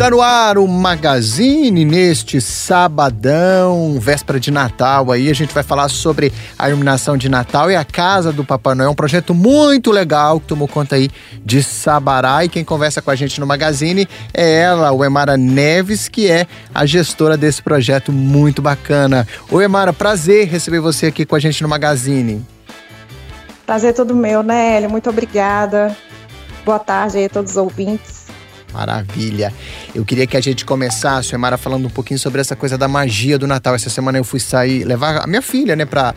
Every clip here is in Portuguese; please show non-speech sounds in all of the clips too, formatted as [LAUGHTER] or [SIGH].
Está no ar o Magazine neste sabadão, véspera de Natal. Aí a gente vai falar sobre a iluminação de Natal e a Casa do Papai Noel. Um projeto muito legal que tomou conta aí de Sabará. E quem conversa com a gente no Magazine é ela, o Emara Neves, que é a gestora desse projeto muito bacana. Oi, Emara, prazer receber você aqui com a gente no Magazine. Prazer todo meu, né, Muito obrigada. Boa tarde aí a todos os ouvintes. Maravilha. Eu queria que a gente começasse, Emara, falando um pouquinho sobre essa coisa da magia do Natal. Essa semana eu fui sair, levar a minha filha, né, pra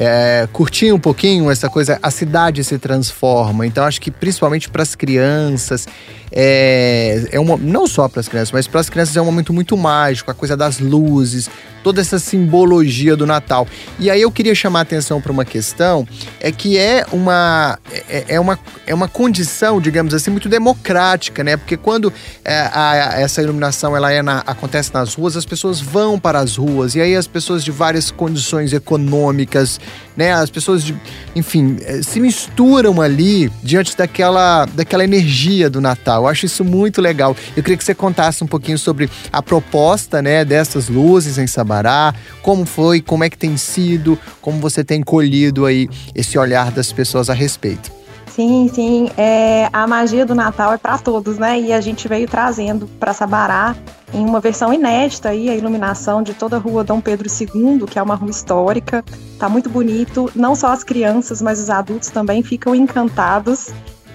é, curtir um pouquinho essa coisa, a cidade se transforma. Então acho que principalmente para as crianças, é, é uma, não só para as crianças, mas para as crianças é um momento muito mágico, a coisa das luzes, toda essa simbologia do Natal. E aí eu queria chamar a atenção para uma questão, é que é uma, é, é, uma, é uma condição, digamos assim, muito democrática, né? Porque quando é, a, essa iluminação ela é na, acontece nas ruas, as pessoas vão para as ruas, e aí as pessoas de várias condições econômicas, né? As pessoas de, enfim, é, se misturam ali diante daquela, daquela energia do Natal. Eu acho isso muito legal. Eu queria que você contasse um pouquinho sobre a proposta, né, dessas luzes em Sabará? Como foi? Como é que tem sido? Como você tem colhido aí esse olhar das pessoas a respeito? Sim, sim. É, a magia do Natal é para todos, né? E a gente veio trazendo para Sabará em uma versão inédita aí a iluminação de toda a rua Dom Pedro II, que é uma rua histórica. Tá muito bonito. Não só as crianças, mas os adultos também ficam encantados.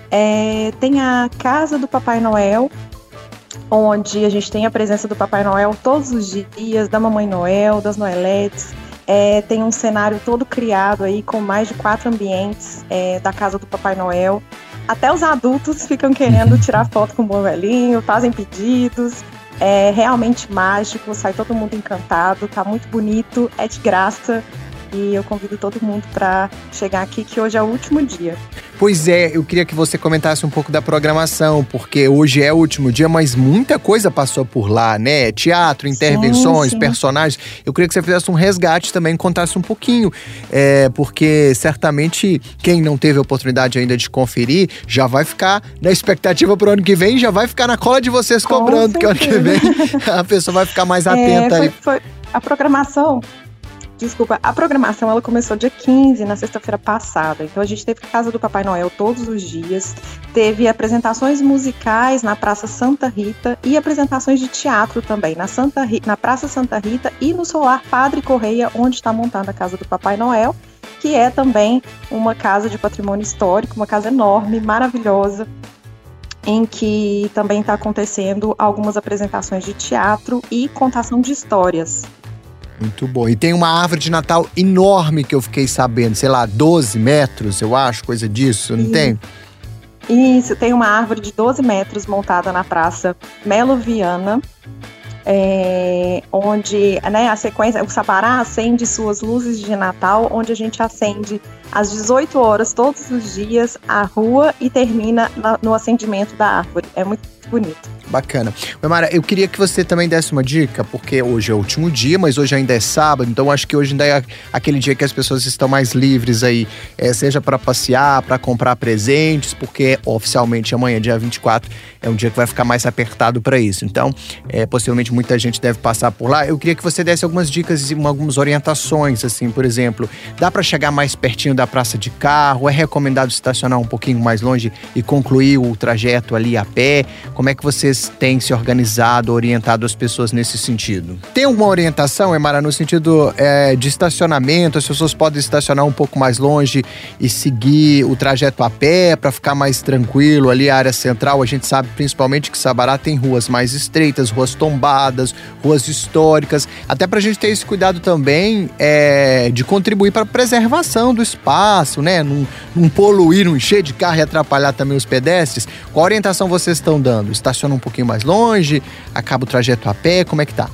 É, tem a casa do Papai Noel, onde a gente tem a presença do Papai Noel todos os dias, da Mamãe Noel, das Noelettes. É, tem um cenário todo criado aí com mais de quatro ambientes é, da casa do Papai Noel. Até os adultos ficam querendo [LAUGHS] tirar foto com o bom velhinho, fazem pedidos. É realmente mágico, sai todo mundo encantado, tá muito bonito, é de graça. E eu convido todo mundo para chegar aqui, que hoje é o último dia. Pois é, eu queria que você comentasse um pouco da programação, porque hoje é o último dia, mas muita coisa passou por lá, né? Teatro, intervenções, sim, sim. personagens. Eu queria que você fizesse um resgate também, contasse um pouquinho, é, porque certamente quem não teve a oportunidade ainda de conferir já vai ficar na expectativa para o ano que vem, já vai ficar na cola de vocês cobrando, que ano que vem [LAUGHS] a pessoa vai ficar mais atenta é, foi, aí. Foi a programação Desculpa, a programação ela começou dia 15, na sexta-feira passada. Então a gente teve Casa do Papai Noel todos os dias, teve apresentações musicais na Praça Santa Rita e apresentações de teatro também na, Santa Rita, na Praça Santa Rita e no Solar Padre Correia, onde está montada a Casa do Papai Noel, que é também uma casa de patrimônio histórico, uma casa enorme, maravilhosa, em que também está acontecendo algumas apresentações de teatro e contação de histórias. Muito bom. E tem uma árvore de Natal enorme que eu fiquei sabendo, sei lá, 12 metros, eu acho, coisa disso, não tem? Isso, tem uma árvore de 12 metros montada na Praça Melo Viana, é, onde né, a sequência, o Sabará acende suas luzes de Natal, onde a gente acende às 18 horas todos os dias a rua e termina na, no acendimento da árvore. É muito bonito. Bacana. Mara, eu queria que você também desse uma dica, porque hoje é o último dia, mas hoje ainda é sábado, então acho que hoje ainda é aquele dia que as pessoas estão mais livres aí, é, seja para passear, para comprar presentes, porque oficialmente amanhã, dia 24, é um dia que vai ficar mais apertado para isso. Então, é, possivelmente muita gente deve passar por lá. Eu queria que você desse algumas dicas e algumas orientações, assim, por exemplo, dá para chegar mais pertinho da praça de carro? É recomendado estacionar um pouquinho mais longe e concluir o trajeto ali a pé? Como é que vocês têm se organizado, orientado as pessoas nesse sentido? Tem alguma orientação, Emara, no sentido é, de estacionamento? As pessoas podem estacionar um pouco mais longe e seguir o trajeto a pé para ficar mais tranquilo ali, a área central. A gente sabe principalmente que Sabará tem ruas mais estreitas, ruas tombadas, ruas históricas. Até para a gente ter esse cuidado também é, de contribuir para a preservação do espaço, né? Não, não poluir, não encher de carro e atrapalhar também os pedestres. Qual orientação vocês estão dando? Estaciona um pouquinho mais longe? Acaba o trajeto a pé? Como é que tá?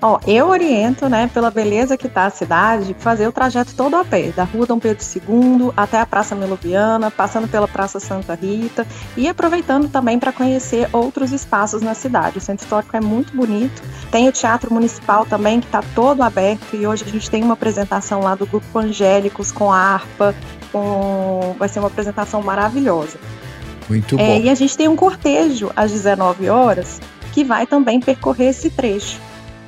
Ó, eu oriento, né, pela beleza que tá a cidade, fazer o trajeto todo a pé, da Rua Dom Pedro II até a Praça Meloviana, passando pela Praça Santa Rita e aproveitando também para conhecer outros espaços na cidade. O centro histórico é muito bonito. Tem o Teatro Municipal também, que está todo aberto, e hoje a gente tem uma apresentação lá do Grupo Angélicos com harpa, com... vai ser uma apresentação maravilhosa. Muito bom. É, e a gente tem um cortejo às 19 horas que vai também percorrer esse trecho.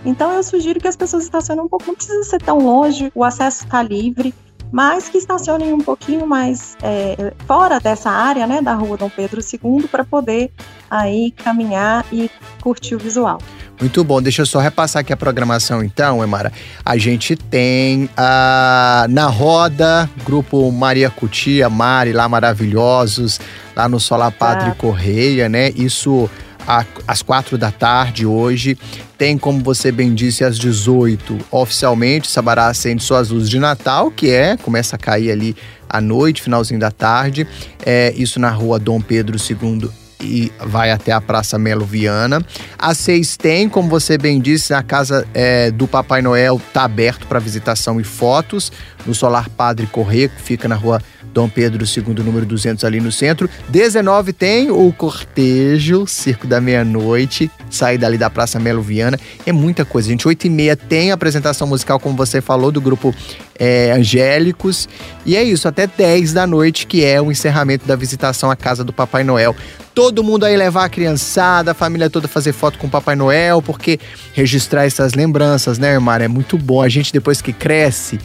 Então eu sugiro que as pessoas estacionem um pouco, não precisa ser tão longe, o acesso está livre, mas que estacionem um pouquinho mais é, fora dessa área, né, da rua Dom Pedro II, para poder aí caminhar e curtir o visual. Muito bom, deixa eu só repassar aqui a programação então, Emara. A gente tem a, na roda, grupo Maria Cutia, Mari, lá maravilhosos, lá no Solar Padre Correia, né? Isso às quatro da tarde hoje. Tem, como você bem disse, às 18, oficialmente, Sabará acende suas luzes de Natal, que é, começa a cair ali à noite, finalzinho da tarde. É, isso na rua Dom Pedro II e vai até a Praça Melo Viana. Às seis tem, como você bem disse, a casa é, do Papai Noel está aberto para visitação e fotos no Solar Padre Correia, que fica na rua Dom Pedro II, número 200, ali no centro. 19 tem o cortejo, Circo da Meia-Noite, sair dali da Praça Melo Viana. É muita coisa, gente. 8 e meia tem apresentação musical, como você falou, do grupo é, Angélicos. E é isso, até 10 da noite, que é o encerramento da visitação à casa do Papai Noel. Todo mundo aí levar a criançada, a família toda fazer foto com o Papai Noel, porque registrar essas lembranças, né, Mar? É muito bom. A gente, depois que cresce,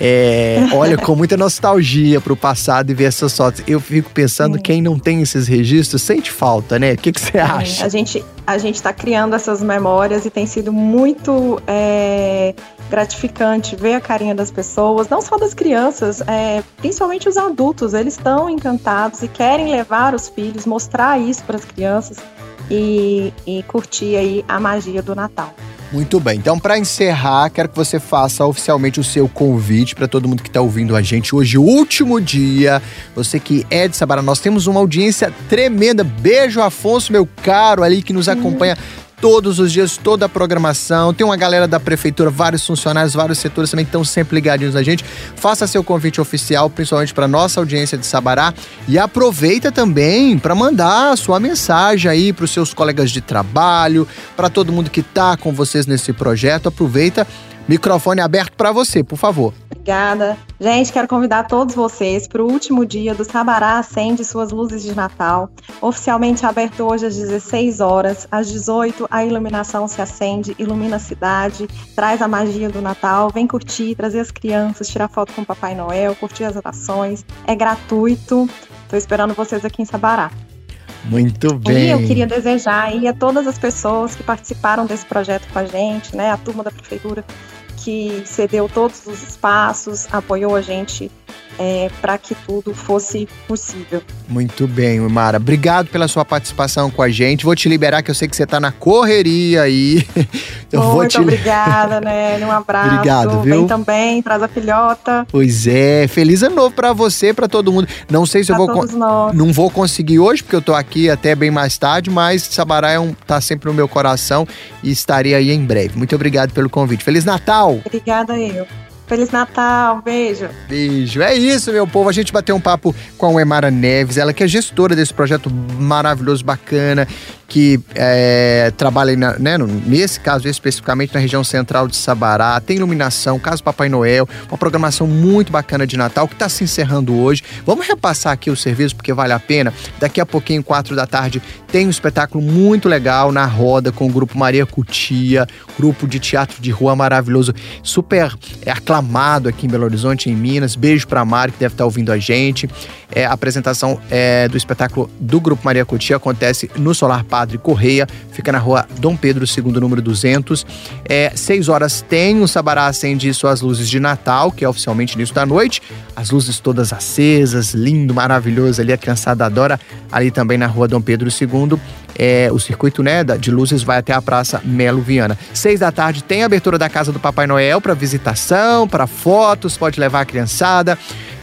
é, olha com muita nostalgia para o passado e ver essas fotos. Eu fico pensando, quem não tem esses registros sente falta, né? O que, que você acha? A gente a gente está criando essas memórias e tem sido muito é, gratificante ver a carinha das pessoas, não só das crianças, é, principalmente os adultos. Eles estão encantados e querem levar os filhos, mostrar isso para as crianças e, e curtir aí a magia do Natal. Muito bem. Então, para encerrar, quero que você faça oficialmente o seu convite para todo mundo que está ouvindo a gente. Hoje, último dia. Você que é de Sabará, nós temos uma audiência tremenda. Beijo, Afonso, meu caro, ali que nos acompanha todos os dias, toda a programação. Tem uma galera da prefeitura, vários funcionários, vários setores também estão sempre ligadinhos na gente. Faça seu convite oficial, principalmente para nossa audiência de Sabará. E aproveita também para mandar a sua mensagem aí para os seus colegas de trabalho, para todo mundo que está com vocês nesse projeto. Aproveita Microfone aberto para você, por favor. Obrigada. Gente, quero convidar todos vocês para o último dia do Sabará Acende Suas Luzes de Natal. Oficialmente aberto hoje às 16 horas. Às 18, a iluminação se acende, ilumina a cidade, traz a magia do Natal. Vem curtir, trazer as crianças, tirar foto com o Papai Noel, curtir as atrações. É gratuito. Estou esperando vocês aqui em Sabará. Muito bem. E eu queria desejar aí a todas as pessoas que participaram desse projeto com a gente, né, a turma da prefeitura que cedeu todos os espaços, apoiou a gente é, para que tudo fosse possível. Muito bem, Mara. Obrigado pela sua participação com a gente. Vou te liberar, que eu sei que você está na correria aí. [LAUGHS] Eu Muito vou te... obrigada, né? Um abraço. Obrigado, viu? Vem também, traz a filhota. Pois é. Feliz ano novo para você, para todo mundo. Não sei se pra eu vou... Nós. Não vou conseguir hoje, porque eu tô aqui até bem mais tarde, mas Sabará é um... tá sempre no meu coração e estarei aí em breve. Muito obrigado pelo convite. Feliz Natal! Obrigada eu. Feliz Natal, beijo. Beijo. É isso, meu povo. A gente bateu um papo com a Emara Neves, ela que é gestora desse projeto maravilhoso, bacana, que é, trabalha na, né, nesse caso especificamente na região central de Sabará, tem iluminação, caso Papai Noel, uma programação muito bacana de Natal que está se encerrando hoje. Vamos repassar aqui o serviço porque vale a pena. Daqui a pouquinho, quatro da tarde, tem um espetáculo muito legal na roda com o grupo Maria Cutia, grupo de teatro de rua maravilhoso, super é, aclamado aqui em Belo Horizonte, em Minas. Beijo para Mari que deve estar tá ouvindo a gente. É, a apresentação é, do espetáculo do grupo Maria Cutia acontece no Solar Padre Correia, fica na rua Dom Pedro II, número 200. É, seis horas tem o Sabará acende suas luzes de Natal, que é oficialmente início da noite. As luzes todas acesas, lindo, maravilhoso ali, a criançada adora. Ali também na rua Dom Pedro II, é, o circuito né, de luzes vai até a Praça Melo Viana. Seis da tarde tem a abertura da Casa do Papai Noel para visitação, para fotos, pode levar a criançada.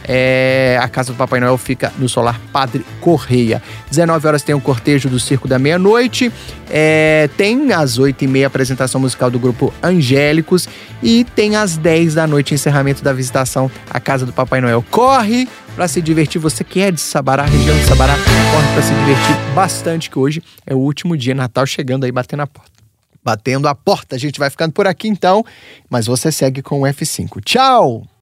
É, a casa do Papai Noel fica no Solar Padre Correia. 19 horas tem o cortejo do Circo da Meia-Noite. É, tem às 8 e meia apresentação musical do grupo Angélicos. E tem às 10 da noite encerramento da visitação à casa do Papai Noel. Corre para se divertir. Você que é de Sabará, região de Sabará, corre para se divertir bastante, que hoje é o último dia Natal chegando aí batendo a porta. Batendo a porta. A gente vai ficando por aqui então, mas você segue com o F5. Tchau!